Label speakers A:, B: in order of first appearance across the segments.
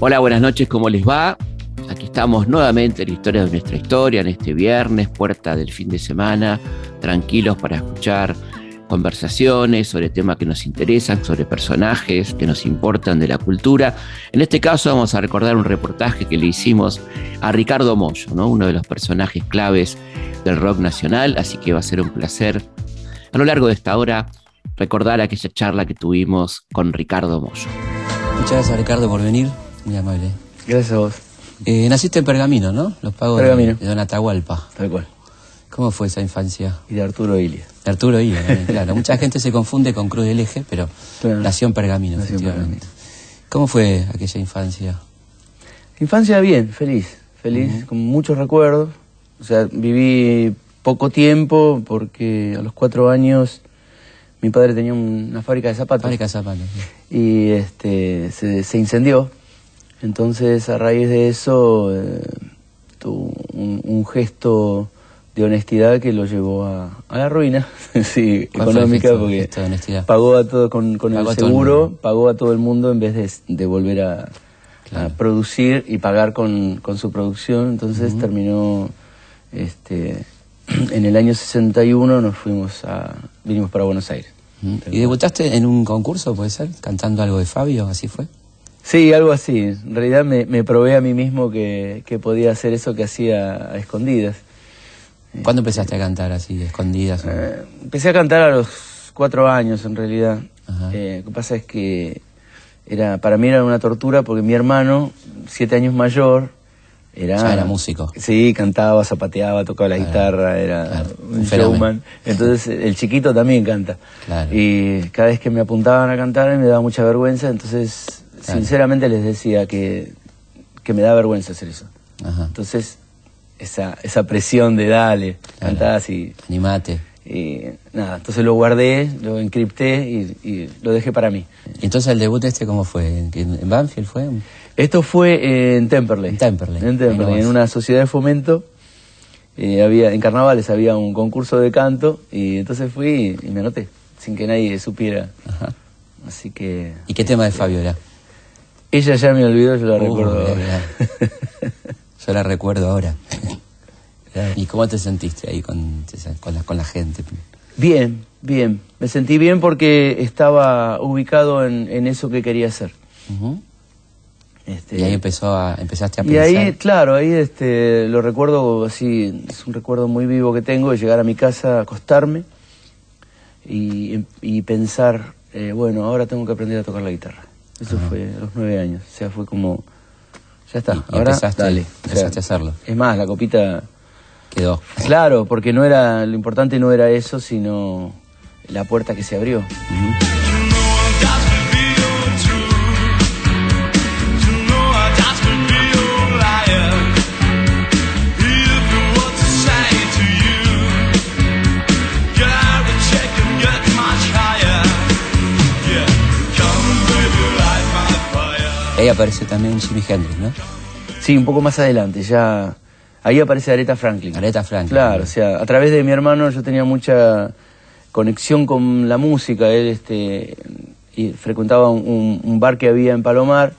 A: Hola, buenas noches, ¿cómo les va? Aquí estamos nuevamente en la historia de nuestra historia, en este viernes, puerta del fin de semana, tranquilos para escuchar conversaciones sobre temas que nos interesan, sobre personajes que nos importan de la cultura. En este caso vamos a recordar un reportaje que le hicimos a Ricardo Mollo, ¿no? uno de los personajes claves del rock nacional, así que va a ser un placer a lo largo de esta hora recordar aquella charla que tuvimos con Ricardo Mollo.
B: Muchas gracias Ricardo por venir, muy amable.
C: Gracias a vos.
B: Eh, naciste en Pergamino, ¿no? Los pagos
C: Pergamino.
B: de, Don Atahualpa.
C: Tal cual.
B: ¿Cómo fue esa infancia?
C: Y de Arturo Ilia.
B: De Arturo Ilia, también, claro. Mucha gente se confunde con Cruz del Eje, pero
C: Claro.
B: nació en Pergamino,
C: Nació en
B: efectivamente. ¿Cómo fue aquella infancia?
C: Infancia bien, feliz. Feliz, con muchos recuerdos. O sea, viví poco tiempo porque a los cuatro años mi padre tenía un- una fábrica de zapatos.
B: Fábrica de zapatos. sí.
C: y este se, se incendió. Entonces, a raíz de eso, eh, tuvo un, un gesto de honestidad que lo llevó a, a la ruina, sí,
B: ¿Cuál fue el
C: económica,
B: gesto-
C: porque
B: gesto de honestidad?
C: pagó a todo con, con el seguro, pagó a todo el mundo en vez de, de volver a, producir y pagar con, con su producción. Entonces terminó, este, en el año 61 nos fuimos a, vinimos para Buenos Aires.
B: ¿Y debutaste en un concurso, puede ser? ¿Cantando algo de Fabio? ¿Así fue?
C: Sí, algo así. En realidad me, me probé a mí mismo que, que podía hacer eso que hacía a escondidas.
B: ¿Cuándo empezaste a cantar así, escondidas? o-
C: Eh, empecé a cantar a los cuatro años, en realidad. Eh, lo que pasa es que era para mí era una tortura porque mi hermano, siete años mayor, era...
B: Era músico.
C: Sí, cantaba, zapateaba, tocaba la
B: Claro,
C: guitarra, era
B: claro, un
C: showman. Entonces el chiquito también canta.
B: Claro.
C: Y cada vez que me apuntaban a cantar me daba mucha vergüenza, entonces sinceramente les decía que, que me da vergüenza hacer eso.
B: Ajá.
C: Entonces esa, esa presión de dale, cantás y,
B: Animate.
C: y nada, entonces lo guardé, lo encripté y, y lo dejé para mí.
B: ¿Y entonces el debut este cómo fue? ¿En, en Banfield fue?
C: Esto fue en Temperley.
B: En Temperley.
C: En Temperley, en una sociedad de fomento. eh, había, en carnavales había un concurso de canto y entonces fui y, me anoté, sin que nadie supiera.
B: Ajá.
C: Así que
B: ¿Y qué tema de Fabio era?
C: ella ya me olvidó, yo la
B: Uh,
C: recuerdo.
B: mirá,
C: ahora.
B: mirá. Yo la recuerdo ahora. ¿Y cómo te sentiste ahí con, con, la, con la gente?
C: bien, bien. Me sentí bien porque estaba ubicado en, en eso que quería hacer.
B: Ujú.
C: Este,
B: Y ahí empezó a, empezaste a
C: Y
B: pensar.
C: ahí, claro, ahí este, lo recuerdo así, es un recuerdo muy vivo que tengo de llegar a mi casa, acostarme y, y pensar, eh, bueno, ahora tengo que aprender a tocar la guitarra. Eso fue a los nueve años, o sea, fue como, ya está,
B: Y- y
C: ahora
B: empezaste-
C: dale. O sea,
B: empezaste a hacerlo.
C: Es más, la copita,
B: Quedó.
C: claro, porque no era, lo importante no era eso, sino la puerta que se abrió.
B: Ahí aparece también Jimi Hendrix, ¿no?
C: Sí, un poco más adelante, ya. Ahí aparece Aretha Franklin.
B: Aretha Franklin.
C: Claro, o sea, a través de mi hermano yo tenía mucha conexión con la música. Él este, y frecuentaba un, un- un bar que había en Palomar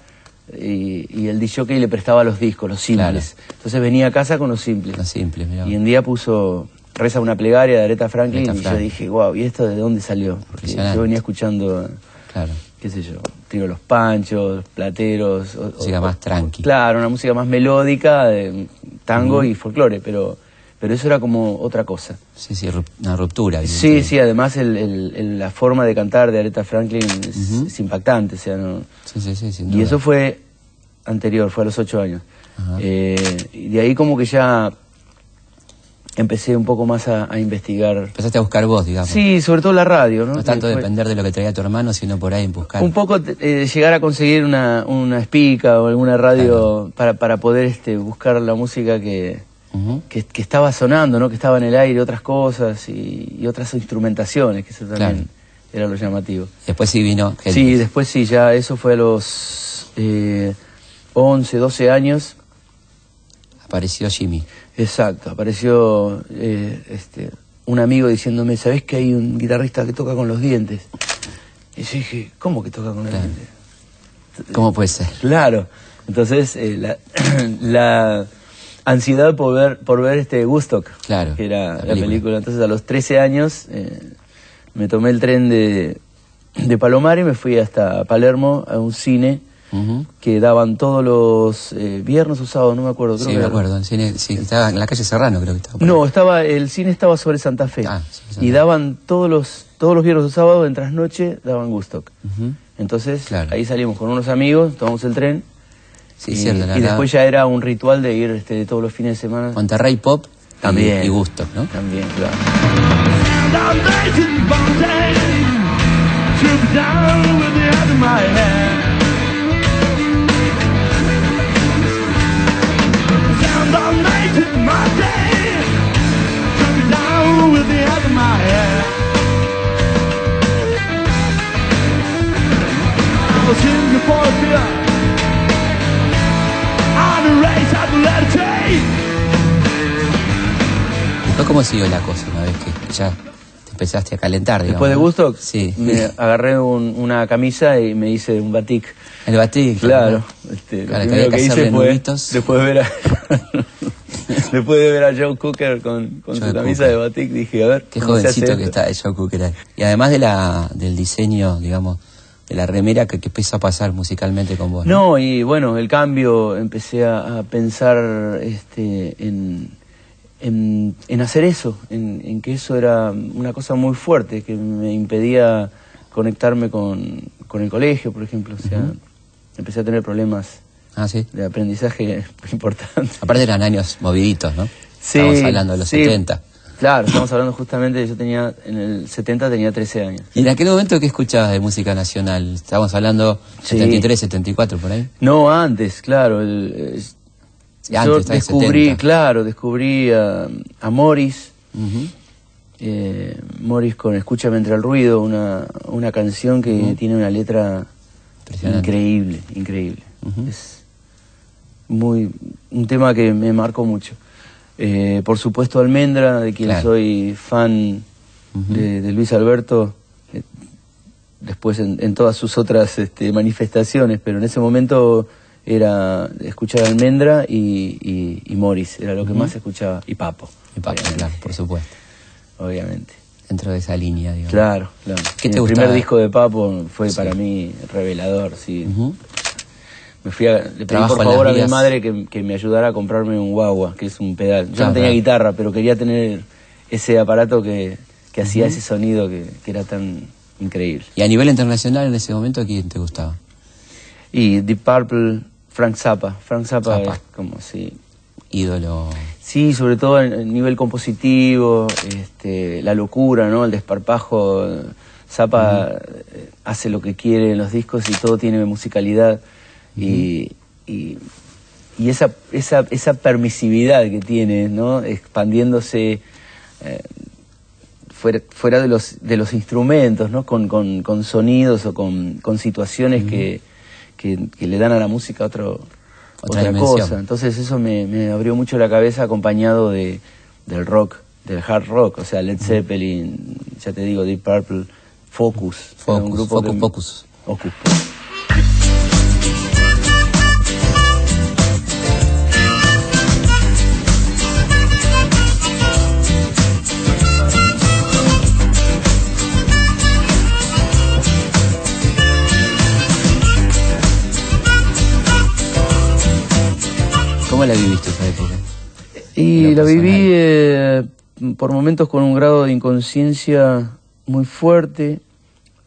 C: y, y el DJ le prestaba los discos, los simples. Entonces venía a casa con los simples.
B: Lo simple, mirá.
C: Y un día puso Reza una plegaria de Aretha Franklin
B: Aretha
C: y yo dije, wow, ¿y esto de dónde salió? Porque yo venía escuchando
B: Claro.
C: qué sé yo, los panchos, plateros. o-
B: Música
C: o-
B: más tranqui.
C: Claro, una música más melódica, de tango y folclore, pero, pero eso era como otra cosa.
B: Sí, sí, una ruptura.
C: Sí, sí, además el- el- el- la forma de cantar de Aretha Franklin es, impactante, o sea, no...
B: Sí, sí, sí, sin
C: Y eso fue anterior, fue a los ocho años. Eh, y de ahí como que ya empecé un poco más a, a investigar.
B: Empezaste a buscar vos, digamos.
C: Sí, sobre todo la radio, ¿no?
B: No tanto depender de lo que traía tu hermano, sino por ahí buscar.
C: Un poco eh, llegar a conseguir una, una espica o alguna radio para, para poder este, buscar la música que, que, que estaba sonando, ¿no? que estaba en el aire, otras cosas y, y otras instrumentaciones, que eso también
B: Claro.
C: era lo llamativo.
B: Después sí vino.
C: Sí, después sí, ya eso fue a los eh, 11, 12 años.
B: Apareció Jimmy.
C: Exacto, apareció eh, este, un amigo diciéndome, ¿sabés que hay un guitarrista que toca con los dientes? Y yo dije, ¿cómo que toca con los
B: Claro.
C: dientes?
B: ¿Cómo puede ser?
C: Claro. Entonces, eh, la, la ansiedad por ver, por ver este Woodstock,
B: Claro,
C: que era
B: la
C: la
B: película.
C: película. Entonces, a los 13 años, eh, me tomé el tren de, de Palomar y me fui hasta Palermo a un cine Que daban todos los eh, viernes o sábados, no me acuerdo. creo
B: Sí,
C: que
B: me
C: era.
B: acuerdo. El cine, sí, estaba en la calle Serrano, creo que estaba.
C: No, estaba, el cine estaba sobre Santa Fe.
B: Ah, sobre Santa
C: y daban todos los, todos los viernes o sábados, en trasnoche, daban.
B: Ujú.
C: Entonces,
B: Claro.
C: ahí salimos con unos amigos, tomamos el tren.
B: Sí,
C: y,
B: cierto. la
C: y después ya era un ritual de ir este, todos los fines de semana.
B: Monterrey Pop y-
C: También.
B: y Gusto, ¿no?
C: También, claro.
D: I'm racing Monday, trip down with the end of my head. T.
B: Después, ¿cómo siguió la cosa una vez que ya te empezaste a calentar, digamos?
C: Después de
B: ¿no?
C: Woodstock,
B: Sí.
C: me agarré un- una camisa y me hice un batik.
B: El batik.
C: Claro. Este, lo
B: Claro, que
C: primero
B: había que
C: hice
B: hacerle
C: fue, después de ver a, después de ver a Joe Cooker con, con
B: Joe
C: su camisa
B: Cooker.
C: de batik, dije, a ver,
B: Qué
C: ¿cómo se hace
B: jovencito que está el Joe Cooker ahí. Y además de la, del diseño, digamos, de la remera que, que empezó a pasar musicalmente con vos.
C: No, y bueno, el cambio, empecé a, a pensar este, en, en, en hacer eso, en, en que eso era una cosa muy fuerte, que me impedía conectarme con, con el colegio, por ejemplo. O sea, empecé a tener problemas
B: Ah, sí.
C: de aprendizaje importantes.
B: Aparte eran años moviditos, ¿no?
C: Sí,
B: Estamos hablando de los
C: sí.
B: 70.
C: Claro, estamos hablando justamente, yo tenía, en el 70 tenía 13 años.
B: ¿Y en aquel momento qué escuchabas de música nacional? Estábamos hablando
C: Sí.
B: 73, 74, por ahí.
C: No, antes, claro. el- yo
B: antes, en
C: descubrí,
B: 70.
C: claro, descubrí a, a Morris, eh, Morris con Escúchame entre el ruido, una, una canción que tiene una letra increíble, increíble. Es muy un tema que me marcó mucho. Eh, por supuesto Almendra, de quien
B: Claro.
C: soy fan de, de Luis Alberto, eh, después en, en todas sus otras este, manifestaciones, pero en ese momento era escuchar Almendra y, y, y Morris, era lo que más escuchaba, y Papo.
B: Y Papo,
C: obviamente,
B: claro, por supuesto.
C: Obviamente.
B: Dentro de esa línea, digamos.
C: Claro, claro.
B: ¿Qué te
C: el primer disco de Papo fue
B: Sí.
C: para mí revelador, sí. Me fui a, le pedí
B: Trabajo
C: por favor a mi madre que, que me ayudara a comprarme un guagua, que es un pedal. Yo
B: Claro,
C: no tenía
B: claro.
C: guitarra, pero quería tener ese aparato que, que hacía ese sonido que, que era tan increíble.
B: Y a nivel internacional en ese momento, ¿quién te gustaba?
C: Y Deep Purple, Frank Zappa. Frank Zappa,
B: Zappa.
C: es como si...
B: Ídolo.
C: Sí, sobre todo en el nivel compositivo, este, la locura, ¿no? El desparpajo. Zappa eh, hace lo que quiere en los discos y todo tiene musicalidad. Y, y, y esa, esa, esa permisividad que tiene, ¿no? Expandiéndose eh, fuera, fuera de, los, de los instrumentos, ¿no? Con, con, con sonidos o con, con situaciones que, que, que le dan a la música otro,
B: Otra
C: otra, cosa. Entonces eso me, me abrió mucho la cabeza acompañado de, del rock, del hard rock, o sea, Led Zeppelin, ya te digo, Deep Purple, Focus.
B: Focus, Focus
C: que-
B: Pocus.
C: Ocus.
B: ¿Cómo la viviste esa época?
C: Y la viví eh, por momentos con un grado de inconsciencia muy fuerte,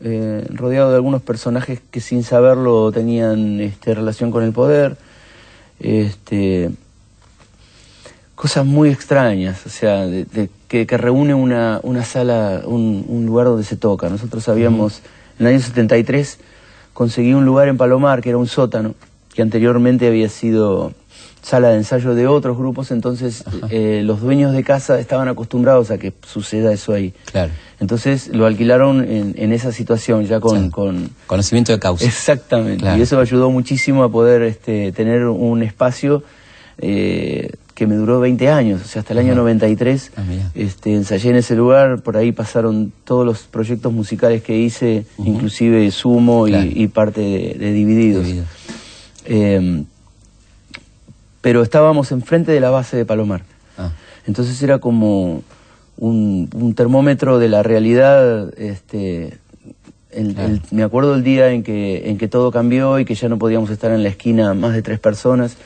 C: eh, rodeado de algunos personajes que sin saberlo tenían este, relación con el poder, este, cosas muy extrañas, o sea, de- de- que, que reúne una, una sala, un, un lugar donde se toca. Nosotros habíamos, en el año 73, conseguí un lugar en Palomar, que era un sótano, que anteriormente había sido sala de ensayo de otros grupos, entonces eh, los dueños de casa estaban acostumbrados a que suceda eso ahí.
B: Claro.
C: Entonces lo alquilaron en, en esa situación, ya con...
B: Sí.
C: con
B: Conocimiento de causa.
C: Exactamente.
B: Claro.
C: Y eso ayudó muchísimo a poder este, tener un espacio eh, que me duró 20 años, o sea, hasta el año. 93
B: Ah, mirá.
C: este, ensayé en ese lugar, por ahí pasaron todos los proyectos musicales que hice, inclusive Sumo y- parte de, de Divididos.
B: Divididos.
C: Eh, pero estábamos enfrente de la base de Palomar.
B: Ah,
C: Entonces era como un, un termómetro de la realidad. Este, el-
B: Claro.
C: el- me acuerdo el día en que, en que todo cambió y que ya no podíamos estar en la esquina más de tres personas.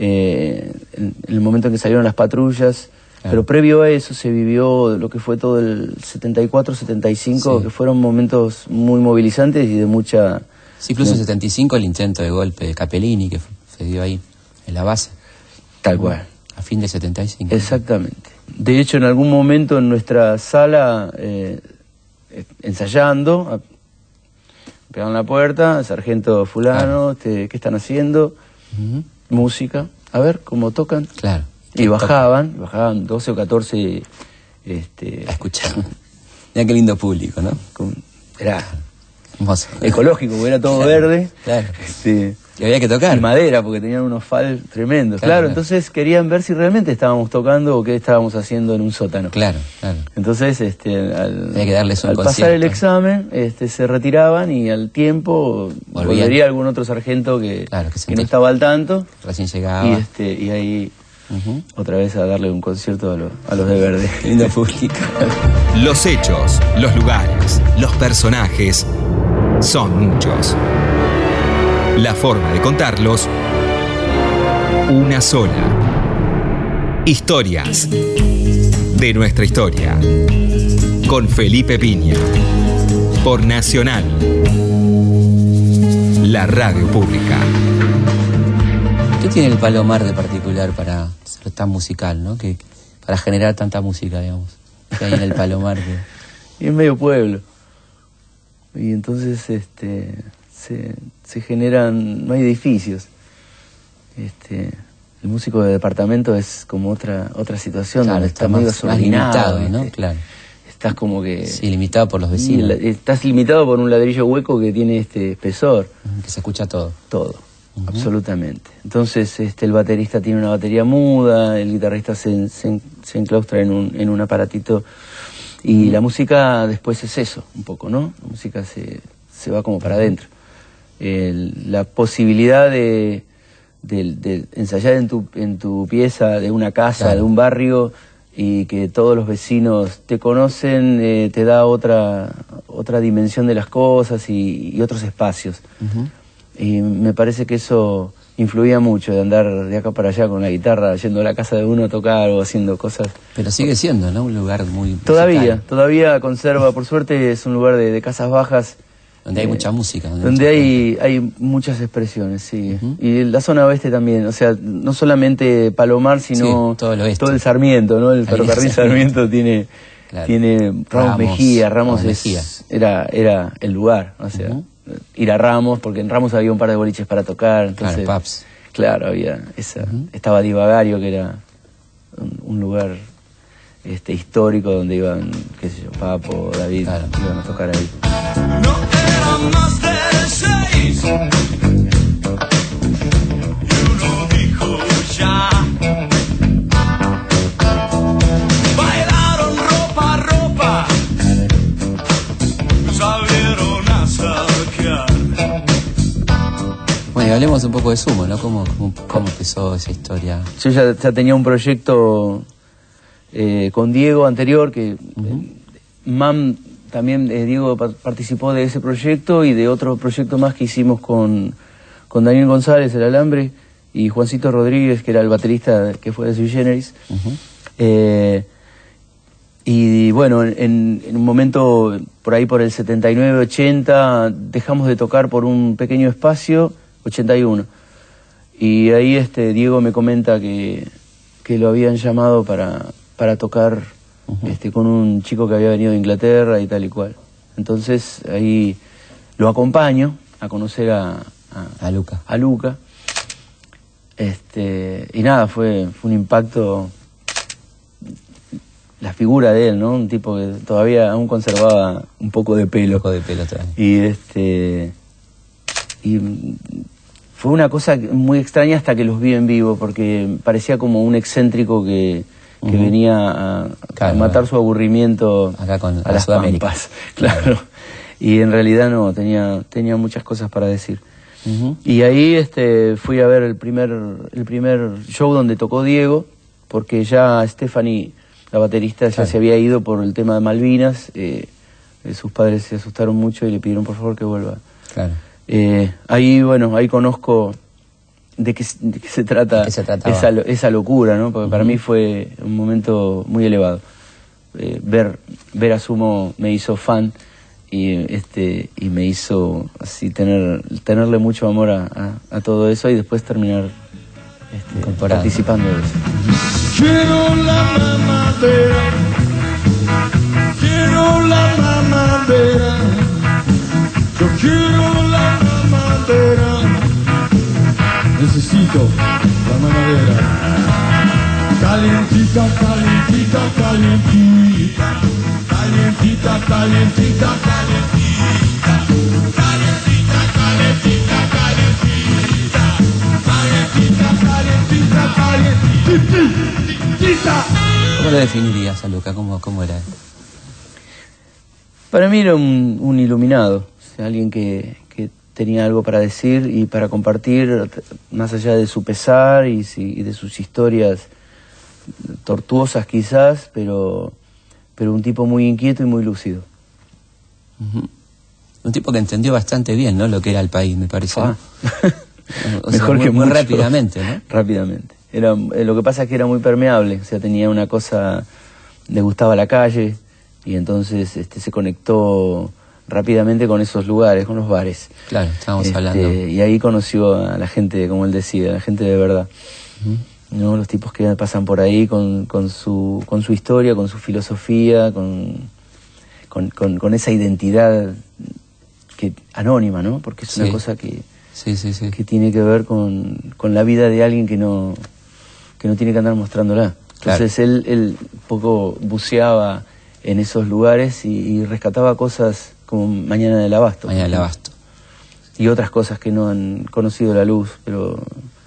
C: eh, en, en el momento en que salieron las patrullas.
B: Claro.
C: Pero previo a eso se vivió lo que fue todo el 74-75,
B: Sí.
C: que fueron momentos muy movilizantes y de mucha...
B: Sí, incluso en
C: de-
B: 75 el intento de golpe de Capellini que se dio ahí, en la base,
C: Tal cual.
B: a fin de 75.
C: Exactamente. De hecho, en algún momento en nuestra sala, eh, ensayando, pegaron la puerta, sargento fulano, este, ¿qué están haciendo? Música, a ver cómo tocan.
B: Claro.
C: Y bajaban, bajaban 12 o 14, este,
B: A escuchar. Mira qué lindo público, ¿no?
C: con- era
B: Hermoso.
C: ecológico, porque era todo
B: Claro,
C: verde.
B: Claro.
C: Este,
B: Y había que
C: y
B: tocar.
C: madera, porque tenían unos fal tremendos.
B: Claro,
C: entonces querían ver si realmente estábamos tocando o qué estábamos haciendo en un sótano.
B: Claro, claro.
C: Entonces, este, al,
B: Había que darles un
C: al pasar el examen, este, se retiraban y al tiempo
B: Volvían.
C: volvería algún otro sargento que,
B: Claro, que
C: no estaba al tanto
B: Recién llegaba.
C: y, este, y ahí otra vez a darle un concierto a, lo- a los de verde.
B: Lindo público.
E: Los hechos, los lugares, los personajes son muchos. La forma de contarlos, una sola. Historias de nuestra historia. Con Felipe Piña. Por Nacional. La radio pública.
B: ¿Qué tiene el Palomar de particular para ser tan musical, ¿no? Que, para generar tanta música, digamos. Que hay en el Palomar que...
C: Y es medio pueblo. Y entonces este, se, se generan, no hay edificios. Este, el músico de departamento es como otra otra situación,
B: Claro,
C: donde
B: está más- más limitado. Claro.
C: Estás como que...
B: Sí, limitado por los vecinos.
C: estás limitado por un ladrillo hueco que tiene este espesor,
B: Que se escucha todo.
C: todo, absolutamente. Entonces este, el baterista tiene una batería muda, el guitarrista se, se, se enclaustra en un, en un aparatito y la música después es eso, un poco, ¿no? La música se, se va como para adentro. El- la posibilidad de, de- de ensayar en tu, en tu pieza de una casa,
B: Claro.
C: de un barrio y que todos los vecinos te conocen, eh, te da otra, otra dimensión de las cosas y, y otros espacios. Y me parece que eso influía mucho de andar de acá para allá con la guitarra, yendo a la casa de uno a tocar o haciendo cosas.
B: Pero sigue siendo, ¿no? Un lugar muy...
C: Todavía, todavía conserva, por suerte es un lugar de, de casas bajas.
B: Donde hay
C: eh,
B: mucha música.
C: Donde hay, hay muchas expresiones, sí. Y la zona oeste también, o sea, no solamente Palomar, sino
B: Sí, todo el oeste.
C: todo el Sarmiento, ¿no? El ferrocarril. Sarmiento tiene,
B: Claro.
C: tiene Ramos,
B: Ramos,
C: Mejía, Ramos,
B: Ramos
C: es-
B: Mejía.
C: Era, era el lugar, o sea,
B: Ujú.
C: ir a Ramos, porque en Ramos había un par de boliches para tocar, entonces,
B: Claro, pubs.
C: claro, había esa, estaba Divagario, que era un, un lugar este histórico donde iban, qué sé yo, Papo, David,
B: Claro.
C: iban a tocar ahí.
D: Más de seis. Y uno dijo ya. Bailaron ropa a ropa. Salieron a saquear.
B: Bueno, y hablemos un poco de Sumo, ¿no? ¿Cómo, cómo, cómo empezó esa historia?
C: Yo ya, ya tenía un proyecto eh, con Diego anterior, que eh, MAM también, eh, Diego pa- participó de ese proyecto y de otro proyecto más que hicimos con, con Daniel González, el alambre, y Juancito Rodríguez, que era el baterista que fue de Sui Generis. Eh, y bueno, en, en un momento por ahí por el 79-80 dejamos de tocar por un pequeño espacio, 81. Y ahí este Diego me comenta que, que lo habían llamado para, para tocar este, con un chico que había venido de Inglaterra y tal y cual. Entonces ahí lo acompaño a conocer a, a,
B: A Luca.
C: a Luca. Este, y nada, fue, fue un impacto la figura de él, ¿no? Un tipo que todavía aún conservaba un poco de pelo.
B: Loco de pelo todavía.
C: Y este y fue una cosa muy extraña hasta que los vi en vivo, porque parecía como un excéntrico que, que venía a, matar su aburrimiento
B: Acá con-
C: a
B: a
C: las pampas. Claro. Y en realidad no, tenía, tenía muchas cosas para decir. Y ahí este, fui a ver el primer, el primer show donde tocó Diego, porque ya Stephanie, la baterista, ya
B: Claro.
C: se había ido por el tema de Malvinas. eh, eh, sus padres se asustaron mucho y le pidieron por favor que vuelva.
B: Claro.
C: Eh, ahí, bueno, ahí conozco de qué, de qué se trata. Esa, lo- esa locura, ¿no? Porque para mí fue un momento muy elevado. Eh, ver, ver a Sumo me hizo fan y este y me hizo así tener tenerle mucho amor a, a- a todo eso y después terminar este, participando de eso.
D: Quiero la mamadera, quiero la mamadera, yo quiero la mamadera, necesito la mamadera. Calientita, calientita, calientita, calientita, calientita, calientita, calientita, calientita, calientita, calientita, calientita, calientita.
B: ¿Cómo lo definirías a Luca? ¿Cómo, cómo era?
C: Para mí era un, un iluminado, o sea, alguien que, que tenía algo para decir y para compartir, más allá de su pesar y, y de sus historias tortuosas quizás, pero, pero un tipo muy inquieto y muy lúcido.
B: Un tipo que entendió bastante bien, ¿no? Lo que era el país, me parece.
C: Ah.
B: ¿no? O sea,
C: Mejor
B: muy,
C: que
B: muy rápidamente, ¿no?
C: Rápidamente. Era, eh, lo que pasa es que era muy permeable, o sea, tenía una cosa, le gustaba la calle y entonces este, se conectó rápidamente con esos lugares, con los bares.
B: Claro, estábamos
C: Este,
B: hablando.
C: Y ahí conoció a la gente, como él decía, a la gente de verdad. ¿no? Los tipos que pasan por ahí con, con, su, con su historia, con su filosofía, con, con, con- con esa identidad que, anónima, ¿no? Porque es una
B: Sí.
C: cosa que,
B: Sí, sí, sí.
C: que tiene que ver con, con la vida de alguien que no, que no tiene que andar mostrándola.
B: Claro.
C: Entonces él, él un poco buceaba en esos lugares y, y rescataba cosas como Mañana del Abasto.
B: Mañana el abasto.
C: Y otras cosas que no han conocido la luz, pero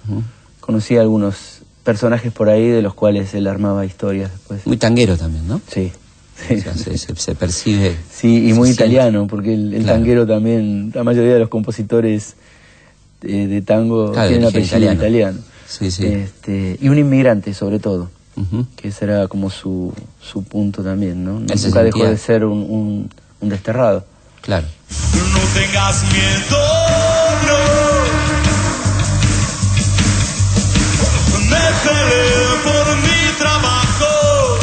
B: Ujú.
C: conocí algunos personajes por ahí de los cuales él armaba historias después.
B: Muy tanguero también, ¿no?
C: Sí, sí.
B: O sea, se, se- se percibe.
C: Sí, y muy
B: siente.
C: italiano, porque el, el
B: Claro.
C: tanguero también, la mayoría de los compositores de, de tango
B: Claro,
C: tienen apellido
B: italiano.
C: italiano.
B: Sí, sí.
C: Este, y un inmigrante, sobre todo, que ese era como su, su punto también, ¿no?
B: Él
C: Nunca dejó de ser un, un, un desterrado.
B: Claro.
D: No tengas miedo, no. Me peleé por mi trabajo.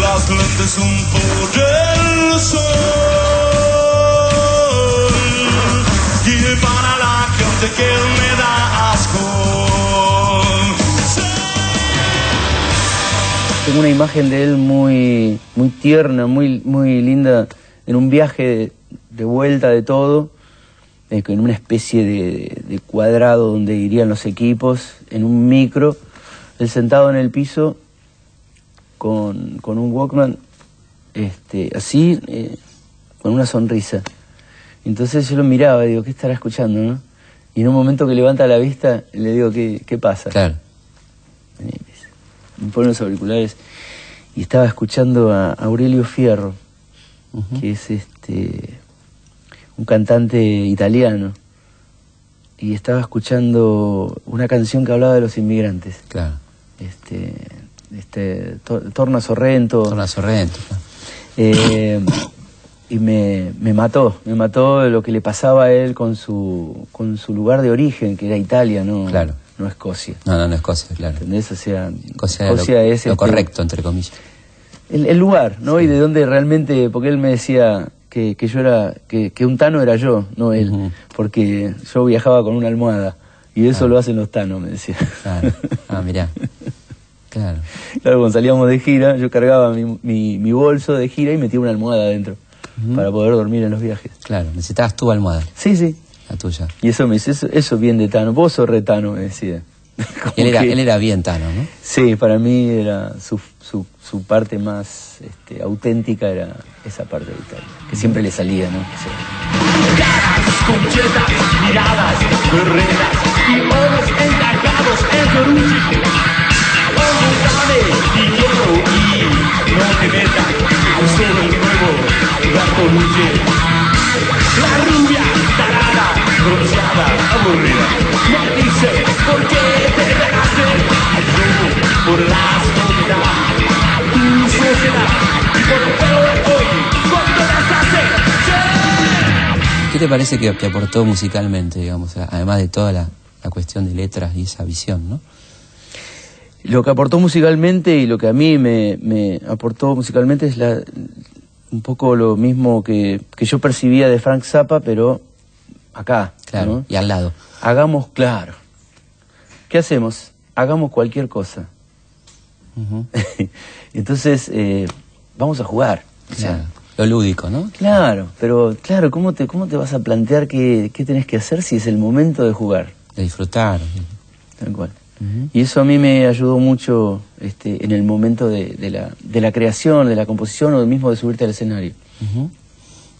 D: Las lentes son por el sol. Para la gente que me
C: Tengo una imagen de él muy, muy tierna, muy, muy linda, en un viaje de, de vuelta de todo, eh, en una especie de, de cuadrado donde irían los equipos, en un micro, él sentado en el piso con, con un Walkman, este, así, eh, con una sonrisa. Entonces yo lo miraba y digo, ¿qué estará escuchando? no? Y en un momento que levanta la vista, le digo, ¿qué, qué pasa?
B: Claro.
C: Me pone los auriculares y estaba escuchando a Aurelio Fierro, que es este un cantante italiano. Y estaba escuchando una canción que hablaba de los inmigrantes.
B: Claro.
C: Este, este To- Torna Sorrento.
B: Torna Sorrento. claro.
C: Eh, y me, me mató, me mató lo que le pasaba a él con su, con su lugar de origen, que era Italia, no,
B: Claro.
C: No Escocia.
B: No, no, no Escocia, claro.
C: ¿Entendés? O sea,
B: Escocia, era lo,
C: es
B: lo
C: este,
B: correcto, entre comillas.
C: El, el lugar, ¿no? Y de dónde realmente, porque él me decía que, que yo era, que, que un tano era yo, no él, porque yo viajaba con una almohada y eso lo hacen los tanos, me decía.
B: Claro. Ah, mirá. Claro.
C: Claro, cuando salíamos de gira, yo cargaba mi, mi, mi bolso de gira y metía una almohada adentro para poder dormir en los viajes.
B: Claro. Necesitabas tu almohada,
C: Sí, sí.
B: La tuya.
C: Y eso me dice, eso, eso bien de tano, vos sos retano, me decía.
B: Él era,
C: que-
B: él era bien Tano, ¿no?
C: Sí, para mí era su, su, su parte más este, auténtica era esa parte de Italia, que siempre le salía, ¿no? Sí.
D: conchetas, miradas, berretas y ojos encajados en Ferrucci. Cuando sale dinero y no te metas, un el nuevo gato luche. La rubia, tarada, bronceada, aburrida, me dice, ¿por qué te dejaste? Yo, por la soledad, tu sociedad, y por el pelo de hoy, cuando las hace.
B: ¿Qué te parece que, que aportó musicalmente, digamos, además de toda la, la cuestión de letras y esa visión, ¿no?
C: Lo que aportó musicalmente y lo que a mí me, me aportó musicalmente es la, un poco lo mismo que, que yo percibía de Frank Zappa, pero acá.
B: Claro,
C: ¿no?
B: y al lado.
C: Hagamos claro. ¿Qué hacemos? Hagamos cualquier cosa. Entonces, eh, vamos a jugar. O sea.
B: Lo lúdico, ¿no?
C: Claro, pero claro, ¿cómo te, cómo te vas a plantear qué, qué tenés que hacer si es el momento de jugar?
B: De disfrutar.
C: Tal cual. Y eso a mí me ayudó mucho este, en el momento de, de la, de la creación, de la composición o mismo de subirte al escenario.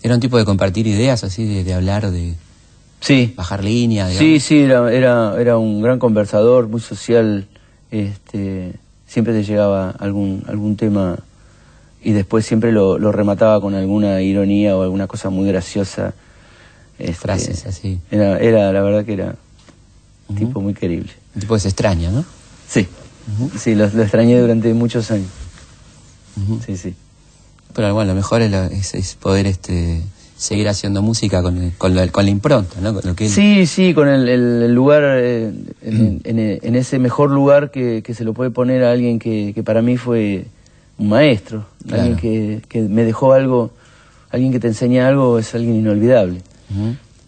B: Era un tipo de compartir ideas, así, de, de hablar, de
C: Sí,
B: bajar línea, digamos.
C: sí, sí, era, era, era un gran conversador, muy social. Este, siempre te llegaba algún, algún tema y después siempre lo, lo remataba con alguna ironía o alguna cosa muy graciosa. Este,
B: Frases así.
C: Era, era, la verdad que era un tipo muy querible.
B: Un tipo que se extraña, ¿no?
C: Sí, sí, lo, lo extrañé durante muchos años. Sí, sí.
B: Pero bueno, lo mejor es, la- es- es poder este, seguir haciendo música con, el- con, la- con la impronta, ¿no? Con lo que él-
C: Sí, sí, con el, lugar, eh, en, en- en ese mejor lugar que, que se lo puede poner a alguien que, que para mí fue un maestro,
B: Claro.
C: alguien que, que me dejó algo, alguien que te enseña algo es alguien inolvidable,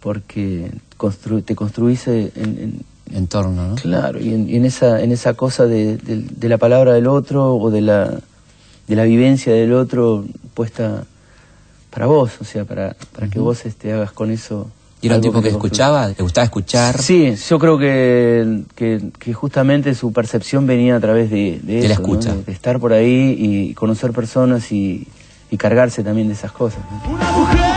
C: porque constru- te construís en, en-
B: entorno, ¿no?
C: claro, y en, y en esa, en esa cosa de, de- de la palabra del otro o de la, de la vivencia del otro puesta para vos, o sea, para, para que vos este, hagas con eso.
B: Y era un tipo que
C: te
B: escuchaba, le gustaba escuchar.
C: Sí, yo creo que, que, que justamente su percepción venía a través de, de,
B: De la
C: eso, ¿no?
B: escucha.
C: de, de estar por ahí y conocer personas y, y cargarse también de esas cosas. ¿no?
D: Una mujer,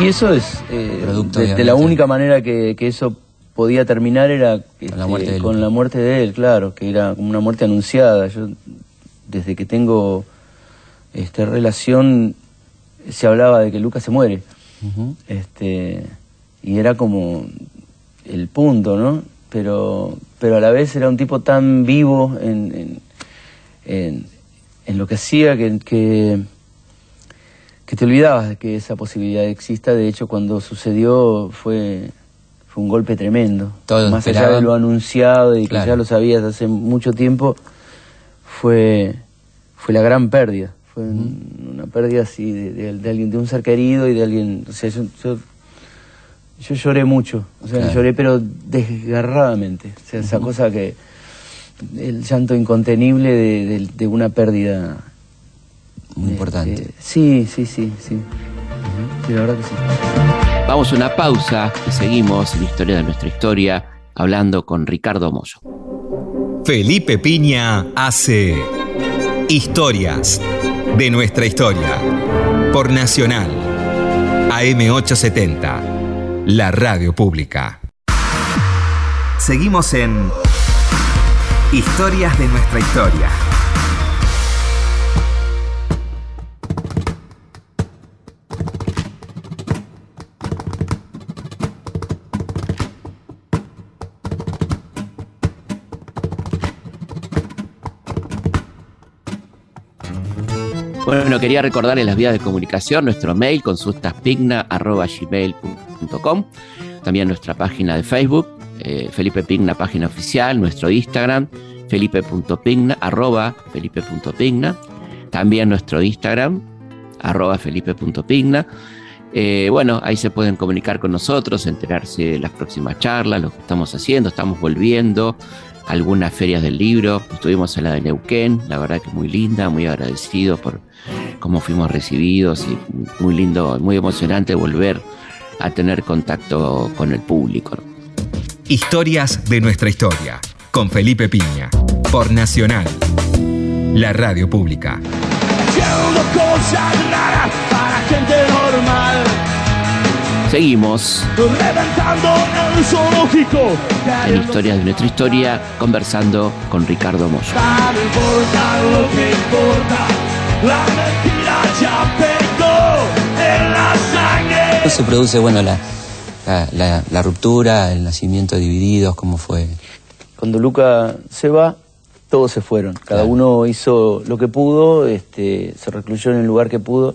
C: Y eso es, eh,
B: Producto,
C: de, de la única manera que, que eso podía terminar era este,
B: la muerte
C: con la muerte de él, claro, que era como una muerte anunciada. Yo, desde que tengo esta relación, se hablaba de que Lucas se muere. Este y era como el punto no pero pero a la vez era un tipo tan vivo en en, en- en lo que hacía que, que que te olvidabas de que esa posibilidad exista. De hecho cuando sucedió fue fue un golpe tremendo.
B: Todos
C: más allá
B: esperaban.
C: de lo anunciado y que ya lo sabías hace mucho tiempo fue fue la gran pérdida. Fue un- una pérdida así de, de- de alguien de un ser querido y de alguien o sea yo yo, yo lloré mucho o sea
B: Claro.
C: lloré pero desgarradamente. O sea esa cosa que el llanto incontenible de, de- de una pérdida.
B: Muy
C: eh,
B: importante.
C: eh, sí sí sí sí. Sí, la verdad que sí.
A: Vamos a una pausa y seguimos en Historia de nuestra historia hablando con Ricardo Moyo.
E: Felipe Piña hace Historias de nuestra historia. Por Nacional AM870, la radio pública. Seguimos en Historias de nuestra historia.
A: Bueno, quería recordarles las vías de comunicación, nuestro mail consultaspigna.gmail.com, también nuestra página de Facebook, eh, Felipe Pigna, página oficial, nuestro Instagram felipe.pigna, arroba felipe.pigna. También nuestro Instagram, arroba felipe.pigna. Eh, bueno, ahí se pueden comunicar con nosotros, enterarse de las próximas charlas, lo que estamos haciendo, estamos volviendo, algunas ferias del libro, estuvimos en la de Neuquén, la verdad que muy linda, muy agradecido por cómo fuimos recibidos y muy lindo, muy emocionante volver a tener contacto con el público.
E: Historias de nuestra historia, con Felipe Piña, por Nacional, la radio pública.
D: Haciendo cosas raras para gente normal.
A: Seguimos
D: Reventando el zoológico.
A: en Historias de nuestra historia conversando con Ricardo Moyo.
D: No importa lo que importa. La mentira ya
B: se produce, bueno, la, la, la- la ruptura, el nacimiento de Divididos? ¿Cómo fue?
C: Cuando Luca se va, todos se fueron. Cada
B: Claro.
C: uno hizo lo que pudo, este, se recluyó en el lugar que pudo.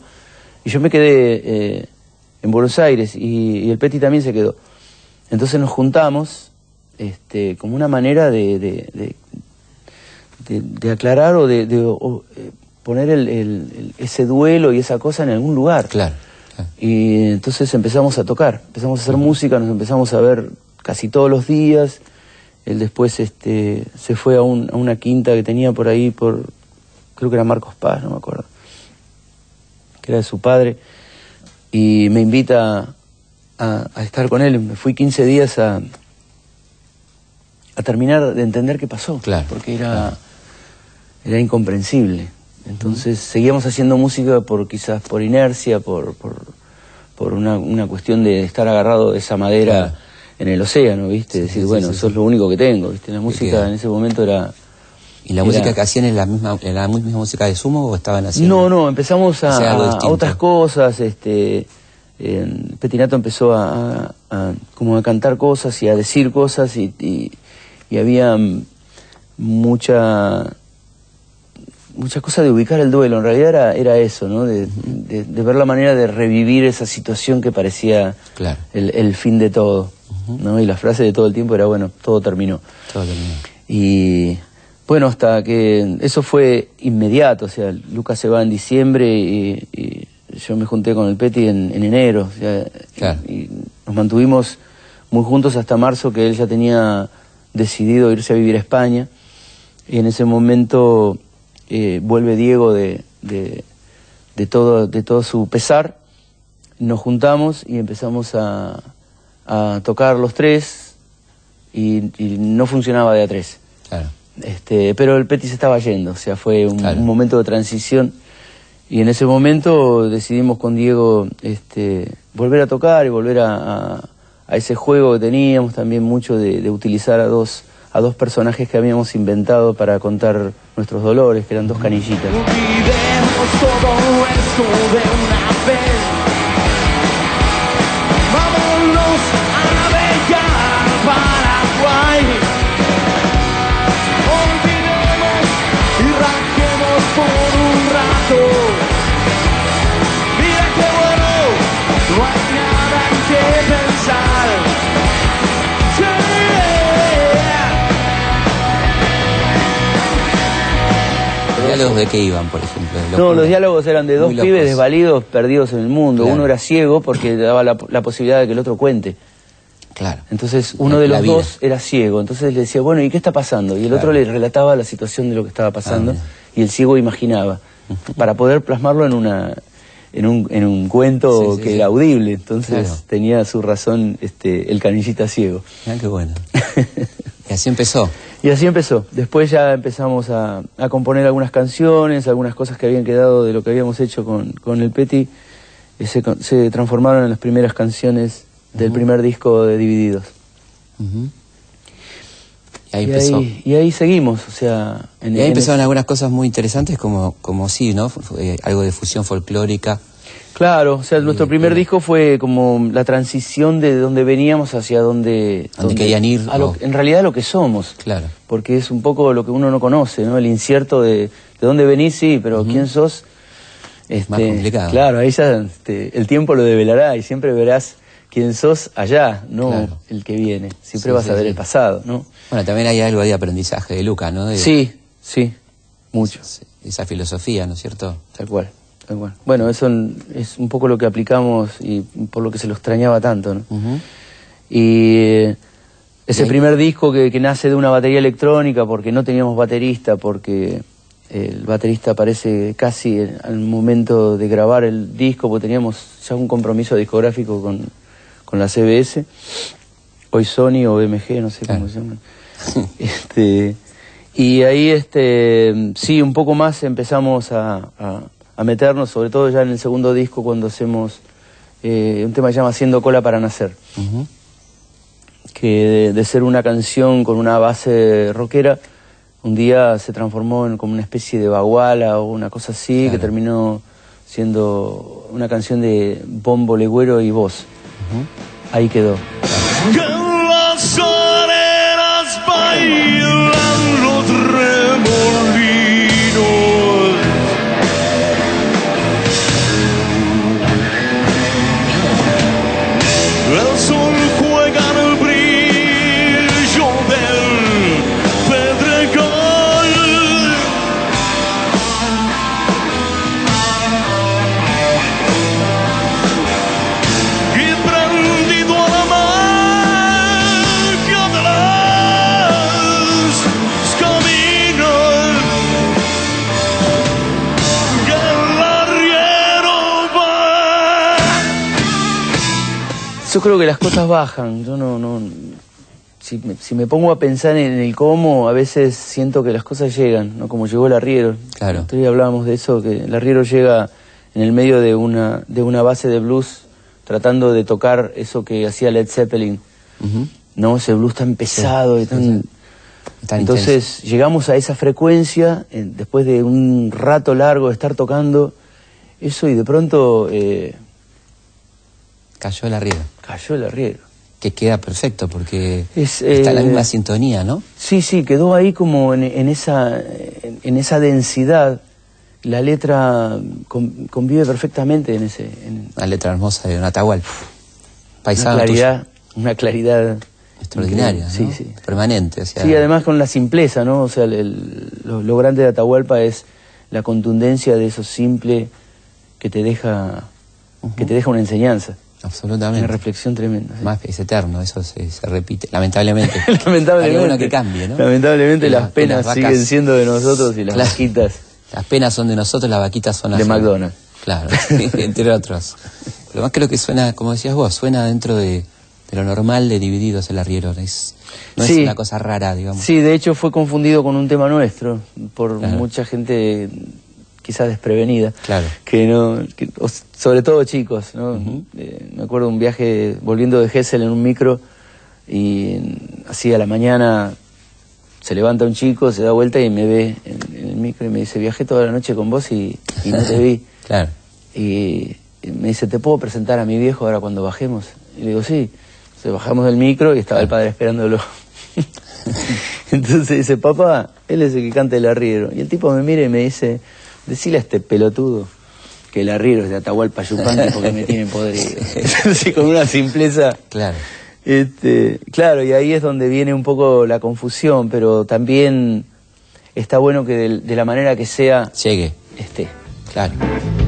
C: Y yo me quedé eh, en Buenos Aires y, y el Peti también se quedó. Entonces nos juntamos este, como una manera de, de- de- de- de aclarar o de, o, eh, poner el- el- el- ese duelo y esa cosa en algún lugar.
B: Claro.
C: Y entonces empezamos a tocar, empezamos a hacer música, nos empezamos a ver casi todos los días. Él después este, se fue a, un- a una quinta que tenía por ahí, por creo que era Marcos Paz, no me acuerdo, que era de su padre, y me invita a, a estar con él. Me fui 15 días a, a terminar de entender qué pasó,
B: Claro,
C: porque era, era incomprensible. Entonces seguíamos haciendo música por quizás por inercia, por, por, por una, una cuestión de estar agarrado de esa madera en el océano, ¿viste? Decir,
B: sí,
C: bueno,
B: sí,
C: eso es lo único que tengo, ¿viste? La música en ese momento era...
B: ¿Y la
C: Era-
B: música que hacían es la misma, era la misma música de Sumo o estaban haciendo?
C: No, no, empezamos a, otras cosas, este... en- Petinato empezó a, como a cantar cosas y a decir cosas y, y- y había mm, mucha mucha cosa de ubicar el duelo, en realidad era, era eso, ¿no? De, de- de ver la manera de revivir esa situación que parecía
B: Claro.
C: el, el fin de todo, ¿no? Y la frase de todo el tiempo era, bueno, todo terminó.
B: Todo terminó.
C: Y bueno, hasta que eso fue inmediato, o sea, Lucas se va en diciembre y, y yo me junté con el Peti en, en enero, o sea,
B: Claro.
C: y, y nos mantuvimos muy juntos hasta marzo, que él ya tenía decidido irse a vivir a España, y en ese momento eh, vuelve Diego de, de, de todo, de todo su pesar, nos juntamos y empezamos a, a tocar los tres, y, y no funcionaba de a tres.
B: Claro.
C: Este, pero el Peti se estaba yendo, o sea, fue un,
B: Claro.
C: un momento de transición. Y en ese momento decidimos con Diego este, volver a tocar y volver a, a- a ese juego que teníamos también mucho de, de utilizar a dos, a dos personajes que habíamos inventado para contar nuestros dolores, que eran dos canillitas.
B: Diálogos de qué iban, por ejemplo? ¿De
C: No, los diálogos eran de dos pibes desvalidos, perdidos en el mundo.
B: Claro.
C: Uno era ciego porque daba la, la posibilidad de que el otro cuente.
B: Claro.
C: Entonces uno
B: La-
C: de los dos era ciego, entonces le decía, bueno, ¿y qué está pasando? Y el otro le relataba la situación de lo que estaba pasando
B: Ah,
C: y el ciego imaginaba, para poder plasmarlo en una en un, en un cuento
B: Sí, sí,
C: que
B: sí.
C: era audible, entonces
B: Claro.
C: tenía su razón este, el canillita ciego.
B: Qué bueno. y así empezó.
C: Y así empezó. Después ya empezamos a, a componer algunas canciones, algunas cosas que habían quedado de lo que habíamos hecho con, con el Peti, y se, se transformaron en las primeras canciones del primer disco de Divididos.
B: Y ahí
C: y,
B: empezó.
C: ahí, y ahí seguimos, o sea... En,
B: Y ahí
C: en
B: empezaron
C: ese-
B: algunas cosas muy interesantes como, como sí, ¿no? Eh, algo de fusión folclórica.
C: Claro, o sea, nuestro primer disco fue como la transición de donde veníamos hacia donde...
B: Donde querían ir,
C: a lo-
B: o-
C: En realidad lo que somos.
B: Claro.
C: Porque es un poco lo que uno no conoce, ¿no? El incierto de, de dónde venís, sí, pero quién sos... Este,
B: Más complicado.
C: Claro, ahí ya este, el tiempo lo develará y siempre verás quién sos allá, no
B: Claro.
C: el que viene. Siempre
B: Sí,
C: vas
B: sí,
C: a ver
B: sí.
C: el pasado, ¿no?
B: Bueno, también hay algo de aprendizaje de Luca, ¿no? De-
C: Sí, sí, mucho.
B: Esa filosofía, ¿no es cierto?
C: Tal cual, tal cual. Bueno, eso es un poco lo que aplicamos y por lo que se lo extrañaba tanto, ¿no? Y eh, ese primer disco que, que nace de una batería electrónica porque no teníamos baterista, porque el baterista aparece casi al momento de grabar el disco, porque teníamos ya un compromiso discográfico con, con la CBS, hoy Sony o BMG, no sé cómo
B: Claro.
C: se llaman. este, y ahí, este, sí, un poco más empezamos a, a- a meternos, sobre todo ya en el segundo disco cuando hacemos eh, un tema que se llama Haciendo cola para nacer que de, de ser una canción con una base rockera, un día se transformó en como una especie de baguala o una cosa así,
B: Claro.
C: que terminó siendo una canción de bombo, legüero y voz. Ahí quedó.
D: Que
C: Yo creo que las cosas bajan. Yo no, no. Si me, si me pongo a pensar en el cómo, a veces siento que las cosas llegan, ¿no? Como llegó el arriero.
B: Claro.
C: Día hablábamos de eso, que el arriero llega en el medio de una, de una base de blues, tratando de tocar eso que hacía Led Zeppelin. ¿No? Ese blues tan pesado y tan.
B: Tan
C: Entonces llegamos a esa frecuencia eh, después de un rato largo de estar tocando eso y de pronto eh,
B: Cayó el arriero.
C: Cayó el arriero.
B: Que queda perfecto porque
C: Es,
B: está en la
C: eh,
B: misma sintonía, ¿no?
C: Sí, sí, quedó ahí como en, en esa, en, en esa densidad. La letra con- convive perfectamente en ese, en
B: Una letra hermosa de un Atahualpa.
C: una
B: Paisano
C: claridad, una claridad
B: extraordinaria.
C: Sí, sí.
B: Permanente. O sea,
C: Sí, además con la simpleza, ¿no? O sea, el- el- lo, lo grande de Atahualpa es la contundencia de eso simple que te deja, que te deja una enseñanza,
B: Absolutamente.
C: una reflexión tremenda. sí.
B: Más es eterno, eso se, se repite, lamentablemente.
C: lamentablemente,
B: bueno que cambie, ¿no?
C: lamentablemente las
B: las-
C: penas
B: las
C: siguen siendo de nosotros y las
B: Claro.
C: vaquitas
B: Las penas son de nosotros, las vaquitas son
C: de
B: ajenas.
C: McDonald's.
B: Claro, entre otros. Lo más creo que suena, como decías vos, suena dentro de, de lo normal de Divididos el arriero. Es, no
C: Sí.
B: es una cosa rara, digamos.
C: Sí, de hecho fue confundido con un tema nuestro por
B: Claro.
C: mucha gente quizás desprevenida.
B: Claro.
C: Que no, que- sobre todo chicos, ¿no? Eh, me acuerdo un viaje volviendo de Gessel en un micro y así a la mañana se levanta un chico, se da vuelta y me ve en, en el micro y me dice, viajé toda la noche con vos y, y no te vi.
B: Claro.
C: Y y me dice, ¿te puedo presentar a mi viejo ahora cuando bajemos? Y le digo, sí. Entonces bajamos del micro y estaba el padre esperándolo. Entonces dice, papá, él es el que canta el arriero. Y el tipo me mira y me dice, decile a este pelotudo que el arriero es de Atahualpa Yupanqui porque me tiene podrido. Así con una simpleza.
B: Claro.
C: Este, claro, y ahí es donde viene un poco la confusión, pero también está bueno que de, la manera que sea
B: Llegue.
C: esté.
B: Claro.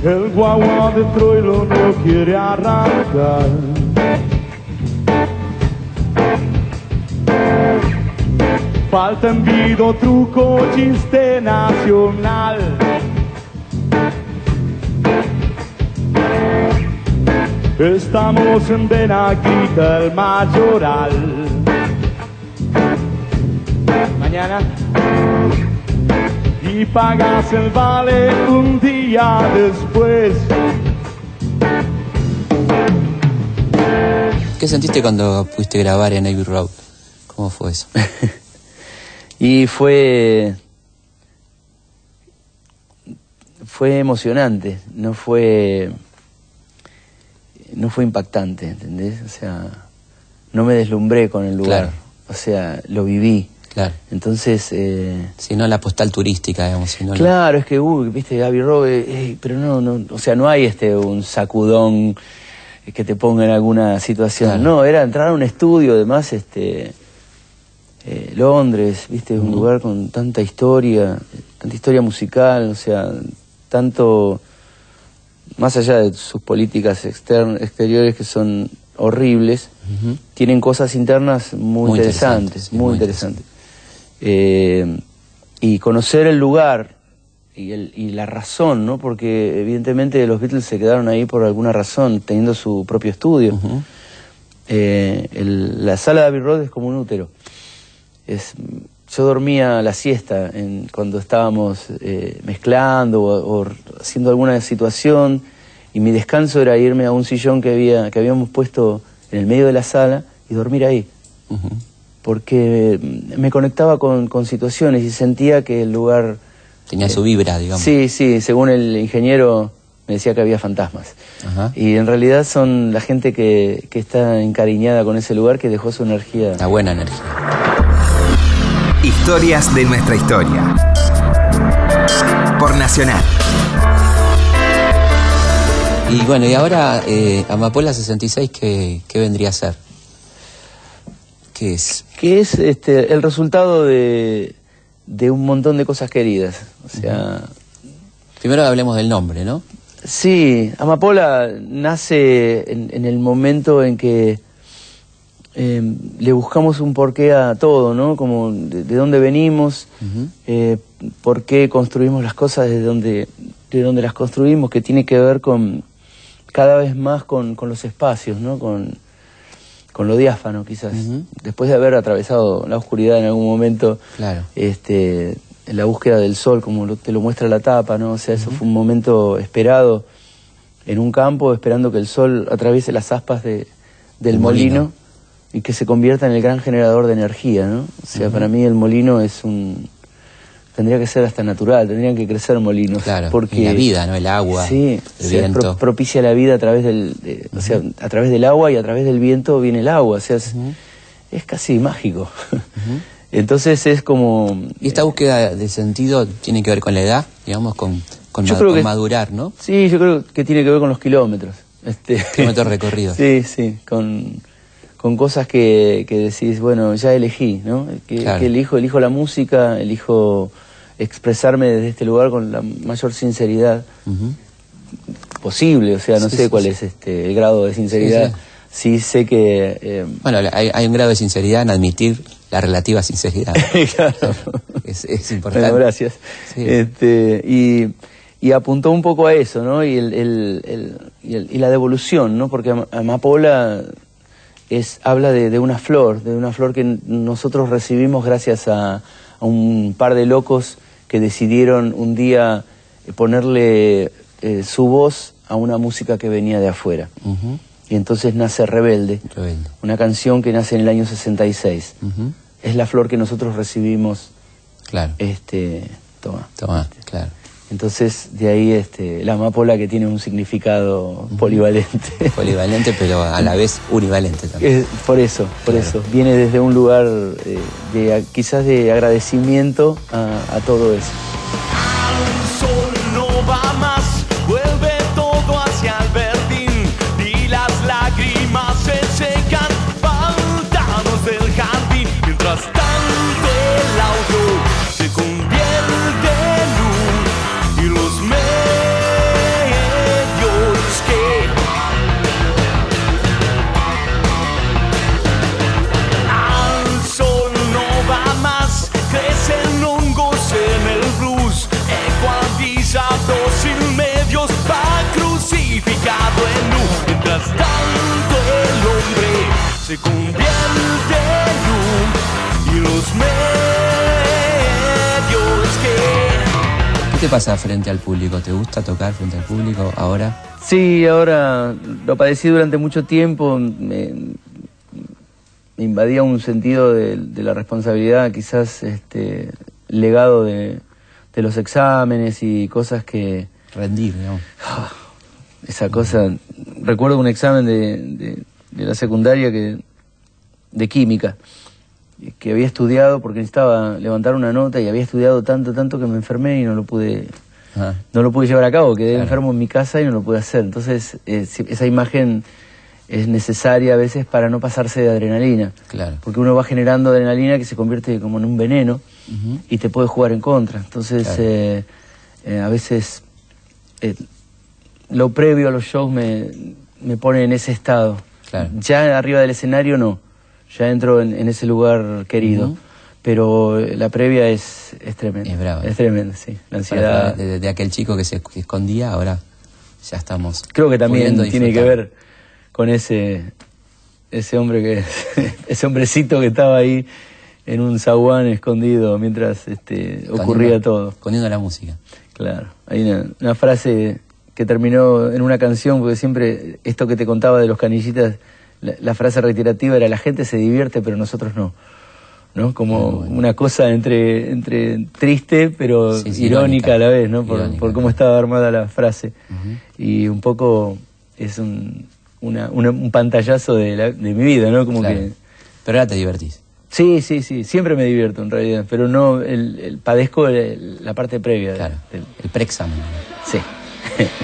D: El guagua de Troilo no quiere arrancar. Falta envido, truco, chiste nacional. Estamos en Benaguita, el mayoral. Mañana y pagas el vale un día después.
B: ¿Qué sentiste cuando pudiste grabar en Abbey Road? ¿Cómo fue eso?
C: Y fue. Fue emocionante, no fue. No fue impactante, ¿entendés? O sea, no me deslumbré con el lugar.
B: Claro.
C: O sea, lo viví.
B: Claro.
C: Entonces. Eh,
B: Si no la postal turística, digamos. La-
C: Claro, es que, uy, viste, Gaby Robe, eh, pero no, no, o sea, no hay este un sacudón que te ponga en alguna situación.
B: Claro.
C: No, era entrar a un estudio, además, este, eh, Londres, viste, un lugar con tanta historia, tanta historia musical, o sea, tanto, más allá de sus políticas exteriores que son horribles, tienen cosas internas muy,
B: Muy
C: interesantes, muy, interesantes. Eh, y conocer el lugar y, el- y la razón, ¿no? Porque evidentemente los Beatles se quedaron ahí por alguna razón, teniendo su propio estudio. Eh, el- la sala de Abbey Road es como un útero. Es, yo dormía la siesta en- cuando estábamos eh, mezclando o, o haciendo alguna situación y mi descanso era irme a un sillón que, había, que habíamos puesto en el medio de la sala y dormir ahí. Porque me conectaba con, con situaciones y sentía que el lugar...
B: Tenía su vibra, digamos.
C: Sí, sí, según el ingeniero me decía que había fantasmas.
B: Ajá.
C: Y en realidad son la gente que, que está encariñada con ese lugar que dejó su energía.
B: La buena energía.
E: Historias de nuestra historia. Por Nacional.
B: Y bueno, y ahora eh, Amapola 66, ¿qué, ¿qué vendría a ser? ¿Qué es?
C: Que es este, el resultado de, de un montón de cosas queridas. O sea,
B: Primero hablemos del nombre, ¿no?
C: sí, Amapola nace en, en el momento en que eh, le buscamos un porqué a todo, ¿no? Como de, de dónde venimos, eh, por qué construimos las cosas de donde, de donde las construimos, que tiene que ver con cada vez más con, con los espacios, ¿no? Con, con lo diáfano quizás. Después de haber atravesado la oscuridad en algún momento,
B: Claro.
C: este, en la búsqueda del sol, como lo- te lo muestra la tapa, ¿no? O sea, eso fue un momento esperado en un campo, esperando que el sol atraviese las aspas de, del
B: El molino.
C: molino. y que se convierta en el gran generador de energía, ¿no? O sea, para mí el molino es un... Tendría que ser hasta natural, tendrían que crecer molinos.
B: Claro,
C: porque
B: la vida, ¿no? El agua,
C: sí,
B: el
C: se
B: viento.
C: pro- propicia la vida a través del... de- O sea, a través del agua y a través del viento viene el agua. O sea, es, es casi mágico. Entonces es como...
B: Y esta búsqueda de sentido tiene que ver con la edad, digamos, con, con,
C: Yo creo
B: con madurar, ¿no?
C: Sí, yo creo que tiene que ver con los kilómetros. Este,
B: Kilómetros recorridos.
C: Sí, sí, con, con cosas que, que decís, bueno, ya elegí, ¿no? Que,
B: Claro.
C: que elijo, elijo la música, elijo expresarme desde este lugar con la mayor sinceridad posible. O sea, no
B: Sí,
C: sé
B: sí,
C: cuál
B: sí.
C: es este el grado de sinceridad. Sí, sé que... eh,
B: Bueno, hay, hay un grado de sinceridad en admitir la relativa sinceridad.
C: claro.
B: es, es importante.
C: Bueno, gracias. Este, y, y apuntó un poco a eso, ¿no? Y, el, el- el- y, el- y la devolución, ¿no? Porque Am- Amapola es, habla de, de una flor, de una flor que nosotros recibimos gracias a, a un par de locos que decidieron un día eh, ponerle eh, su voz a una música que venía de afuera. Y entonces nace Rebelde,
B: Rebelde.
C: una canción que nace en el año 66.
B: Ujú.
C: Es la flor que nosotros recibimos
B: Claro.
C: este, toma.
B: Toma, claro.
C: Entonces, de ahí este, la amapola que tiene un significado polivalente.
B: Polivalente, pero a la vez univalente también.
C: Es por eso, por eso. Viene desde un lugar eh, de, quizás de agradecimiento a, a todo eso.
D: Se convierte en luz y los medios que
B: ¿Qué te pasa frente al público? ¿Te gusta tocar frente al público ahora?
C: Sí, ahora lo padecí durante mucho tiempo. Me, me invadía un sentido de, de la responsabilidad, quizás este, legado de, de los exámenes y cosas que,
B: Rendir, digamos.
C: esa cosa. Recuerdo un examen de, de- de la secundaria que de química que había estudiado porque necesitaba levantar una nota y había estudiado tanto, tanto que me enfermé y no lo pude,
B: Ah,
C: no lo pude llevar a cabo. Quedé
B: Claro.
C: enfermo en mi casa y no lo pude hacer. Entonces, eh, esa imagen es necesaria a veces para no pasarse de adrenalina.
B: Claro.
C: Porque uno va generando adrenalina que se convierte como en un veneno y te puede jugar en contra. Entonces,
B: Claro.
C: eh, eh, a veces lo previo a los shows me, me pone en ese estado.
B: Claro.
C: Ya arriba del escenario no, ya entro en, en ese lugar querido. Pero eh, la previa es, es tremenda.
B: Es brava.
C: Es tremenda, sí. La ansiedad.
B: de, de aquel chico que se escondía, ahora ya estamos.
C: Creo que también tiene que ver con ese ese hombre que ese hombrecito que estaba ahí en un zaguán escondido mientras este, ocurría
B: Escondiendo-
C: todo.
B: Escondiendo la música.
C: Claro. Hay una, una frase que terminó en una canción porque siempre esto que te contaba de los canillitas, la, la frase reiterativa era la gente se divierte pero nosotros no. ¿no? Como una cosa entre, entre triste pero
B: Sí, sí,
C: irónica,
B: irónica.
C: a la vez, ¿no? Por, cómo estaba armada la frase. Y un poco es un, una- una- un pantallazo de, la- de mi vida, ¿no? Como
B: Claro.
C: que...
B: Pero ahora te divertís.
C: Sí, sí, sí, siempre me divierto en realidad, pero no, el, el- padezco el- la parte previa.
B: Claro.
C: del-
B: El preexamen.
C: sí.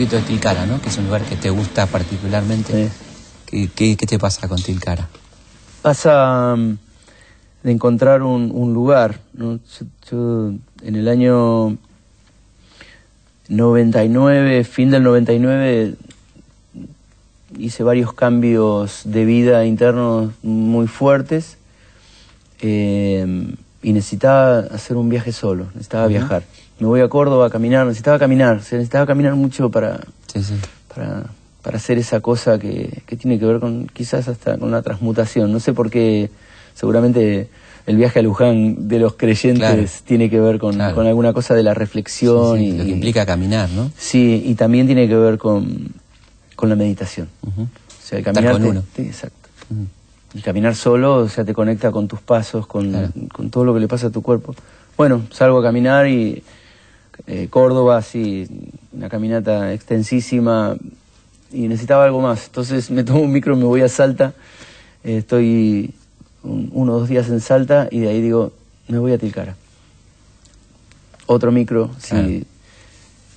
B: Poquito de Tilcara, ¿no? Que es un lugar que te gusta particularmente.
C: Sí.
B: ¿Qué, qué, qué te pasa con Tilcara?
C: Pasa mm, de encontrar un, un lugar, ¿no? Yo, yo en el año 99, fin del 99, hice varios cambios de vida internos muy fuertes eh, y necesitaba hacer un viaje solo, necesitaba viajar. Me voy a Córdoba a caminar, necesitaba caminar, o sea, necesitaba caminar mucho para,
B: Sí, sí.
C: para, para hacer esa cosa que, que tiene que ver con quizás hasta con la transmutación. No sé por qué, seguramente el viaje a Luján de los creyentes
B: Claro.
C: tiene que ver con,
B: Claro.
C: con alguna cosa de la reflexión
B: Sí,
C: y
B: Lo que implica caminar, ¿no?
C: sí y también tiene que ver con, con la meditación.
B: Ujú.
C: O sea, el caminar
B: con
C: te-
B: uno.
C: exacto. El caminar solo, o sea, te conecta con tus pasos, con,
B: Claro.
C: con todo lo que le pasa a tu cuerpo. Bueno, salgo a caminar y eh, Córdoba, así, una caminata extensísima y necesitaba algo más. Entonces me tomo un micro, me voy a Salta, eh, estoy un- uno o dos días en Salta y de ahí digo, me voy a Tilcara. Otro micro, sí.
B: Claro.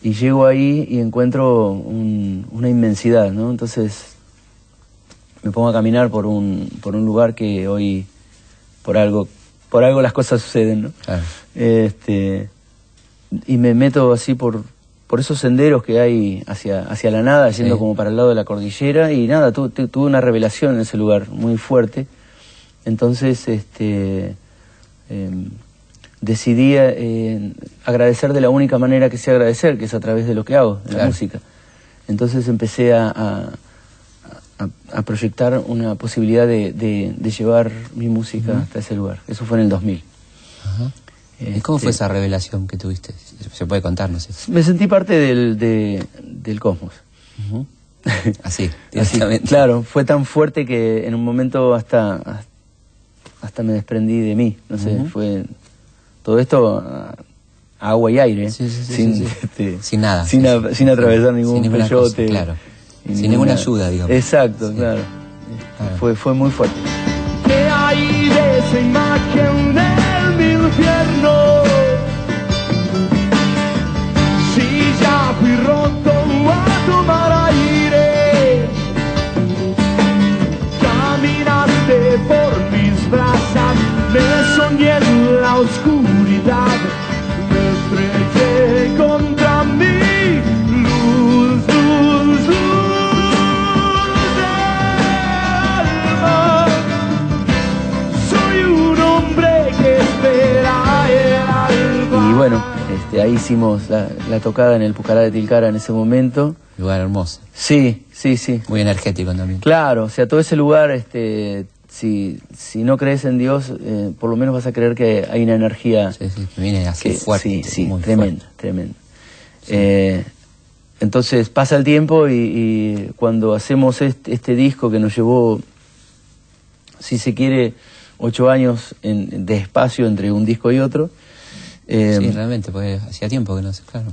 C: Y llego ahí y encuentro un- una inmensidad, ¿no? Entonces me pongo a caminar por un, por un lugar que hoy, por algo, por algo las cosas suceden, ¿no?
B: Claro.
C: Este, y me meto así por, por esos senderos que hay hacia, hacia la nada, yendo
B: Sí.
C: como para el lado de la cordillera, y nada, tu- tu- tuve una revelación en ese lugar muy fuerte. Entonces, este, em, decidí eh, agradecer de la única manera que sé agradecer, que es a través de lo que hago, de la música. Entonces empecé a, a- a- a proyectar una posibilidad de, de- de llevar mi música hasta ese lugar. Eso fue en el 2000.
B: ¿Y cómo
C: Este,
B: fue esa revelación que tuviste? Se puede contar, no sé.
C: Me sentí parte del, de- del cosmos.
B: Así,
C: Así,
B: directamente.
C: claro, fue tan fuerte que en un momento hasta, hasta me desprendí de mí. No sé, fue todo esto a- a agua y aire,
B: Sí, sí, sí,
C: sin,
B: sí, sí.
C: este,
B: Sin nada,
C: sin,
B: sí,
C: a-
B: sí.
C: sin atravesar ningún peyote,
B: cosa, claro. Sin ninguna ayuda, digamos.
C: Exacto,
B: Sí.
C: claro.
B: Claro.
C: Fue, fue muy fuerte.
D: ¿Qué hay de esa imagen del mi infierno? Si ya fui roto a tomar
C: hicimos la, la tocada en el Pucará de Tilcara en ese momento.
B: Lugar hermoso.
C: Sí, sí, sí.
B: Muy energético también.
C: Claro, o sea, todo ese lugar este, si, si no crees en Dios, eh, por lo menos vas a creer que hay una energía
B: Sí, sí, que viene así
C: que-
B: fuerte.
C: Sí, sí,
B: muy
C: tremenda, tremenda. Eh, entonces pasa el tiempo y, y cuando hacemos este, este disco que nos llevó, si se quiere, ocho años en- de espacio entre un disco y otro, eh.
B: Sí, realmente, porque hacía tiempo que no sé, claro.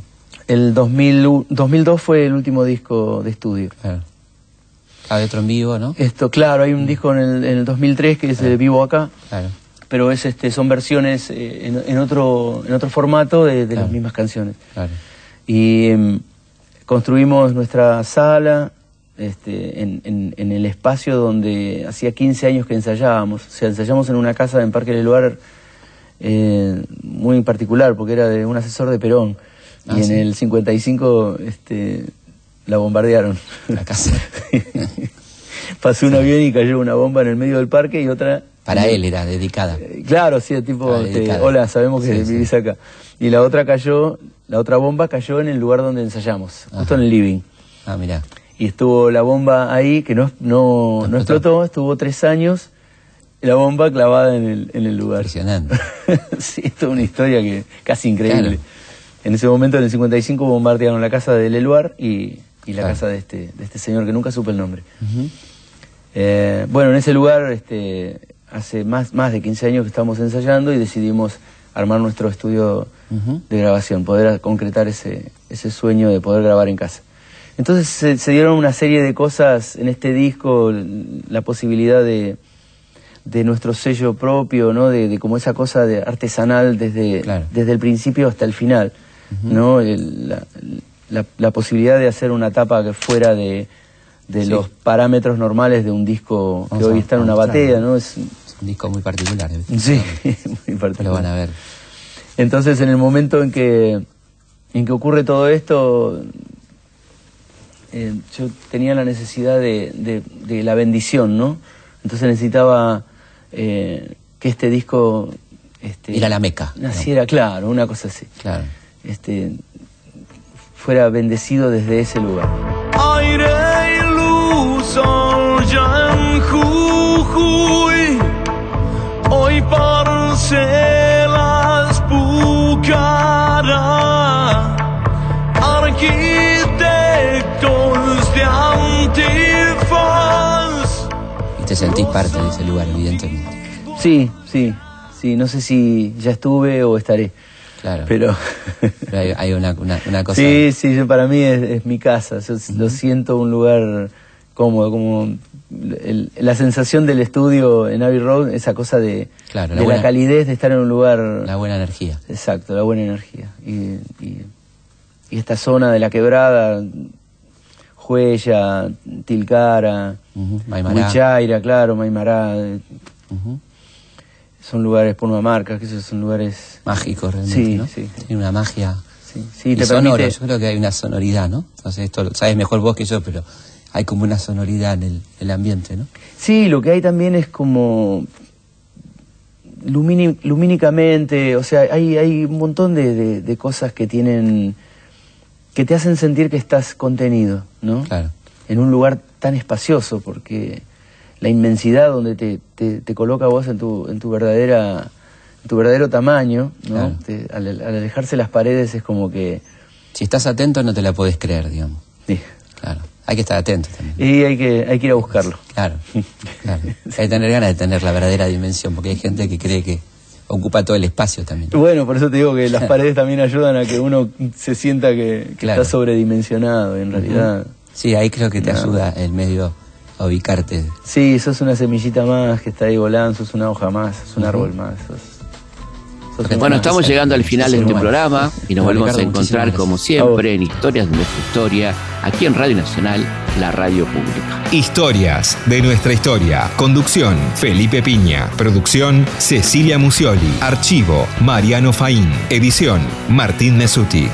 C: el 2000 2002 fue el último disco de estudio.
B: claro. Cada otro en vivo, ¿no?
C: Esto, claro, hay un disco en el, en el 2003 que es eh, Vivo Acá,
B: Claro.
C: pero es este son versiones eh, en, en otro en otro formato de, de
B: Claro.
C: las mismas canciones.
B: Claro.
C: Y em, construimos nuestra sala este, en, en- en el espacio donde hacía 15 años que ensayábamos. O sea, ensayamos en una casa en Parque del Lugar eh, muy particular, porque era de un asesor de Perón.
B: Ah,
C: y en el 55 este, la bombardearon.
B: La casa.
C: Pasó un avión y cayó una bomba en el medio del parque y otra...
B: Para él era dedicada.
C: Eh, Claro, sí, tipo, hola, sabemos que
B: Sí, sí.
C: vivís acá. Y la otra cayó, la otra bomba cayó en el lugar donde ensayamos, justo en el living.
B: Ah, mira.
C: Y estuvo la bomba ahí, que no, no,
B: No
C: no
B: explotó.
C: explotó, estuvo tres años, la bomba clavada en el, en el lugar.
B: Impresionante.
C: sí, es toda una historia que casi increíble.
B: Claro.
C: En ese momento, en el 55, bombardearon la casa del Eluar y, y la
B: Claro.
C: casa de este, de este señor que nunca supe el nombre. Eh, bueno, en ese lugar, este, hace más, más de 15 años que estamos ensayando y decidimos armar nuestro estudio de grabación, poder concretar ese, ese sueño de poder grabar en casa. Entonces se, se dieron una serie de cosas en este disco, la posibilidad de, de nuestro sello propio, ¿no? De, de como esa cosa de artesanal desde,
B: Claro.
C: desde el principio hasta el final, ¿no? El- la, la- la posibilidad de hacer una tapa que fuera de, de
B: Sí.
C: los parámetros normales de un disco que hoy está en una batea. ¿no? Es,
B: Es un disco muy particular. ¿eh?
C: sí, muy particular.
B: lo van a ver.
C: Entonces, en el momento en que, en que ocurre todo esto, eh, yo tenía la necesidad de, de- de la bendición, ¿no? Entonces necesitaba eh, que este disco... Este,
B: Ir a la Meca,
C: Naciera, claro, una cosa así.
B: Claro.
C: Este, fuera bendecido desde ese lugar.
D: Aire y luz allá en Jujuy Hoy parcelas Pucará
B: sentís parte de ese lugar, evidentemente.
C: Sí, sí, sí, no sé si ya estuve o estaré,
B: Claro.
C: pero...
B: Pero hay, hay una, una, una cosa.
C: Sí, sí, yo- para mí es, es mi casa. Yo lo siento un lugar cómodo, como el- la sensación del estudio en Abbey Road, esa cosa de,
B: Claro, la
C: de la calidez de estar en un lugar.
B: La buena energía.
C: Exacto, la buena energía. Y, y- y esta zona de la quebrada, Huella, Tilcara,
B: Maimará.
C: Huichaira, claro, Maimará, eh,
B: Ujú.
C: son lugares, Marcas, que esos son lugares.
B: Mágico realmente,
C: Sí,
B: ¿no?
C: sí.
B: Tiene una magia.
C: Sí, sí,
B: y
C: te
B: sonoro,
C: permite-
B: yo creo que hay una sonoridad, ¿no? Entonces esto lo sabes mejor vos que yo, pero hay como una sonoridad en el, el ambiente, ¿no?
C: Sí, lo que hay también es como lumínicamente, o sea, hay, hay un montón de, de- de cosas que tienen, que te hacen sentir que estás contenido, ¿no?
B: Claro.
C: En un lugar tan espacioso, porque la inmensidad donde te, te, te coloca vos en tu, en tu verdadera, en tu verdadero tamaño, ¿no?
B: Claro.
C: Te- al, al alejarse las paredes es como que,
B: Si estás atento no te la podés creer, digamos.
C: sí.
B: Claro. Hay que estar atento también.
C: y hay que, hay que ir a buscarlo.
B: Claro. claro. Hay que tener ganas de tener la verdadera dimensión, porque hay gente que cree que ocupa todo el espacio también.
C: Bueno, por eso te digo que las paredes también ayudan a que uno se sienta que, que
B: Claro.
C: está sobredimensionado. En realidad,
B: Sí, ahí creo que te
C: No.
B: ayuda el medio a ubicarte.
C: sí, sos una semillita más que está ahí volando, sos una hoja más, sos un árbol más. sos-
A: Bueno, estamos llegando al final de este programa y nos volvemos a encontrar como siempre en Historias de nuestra historia, aquí en Radio Nacional, la radio pública.
E: Historias de nuestra historia. Conducción, Felipe Piña. Producción, Cecilia Musioli. Archivo, Mariano Faín. Edición, Martín Mesuti.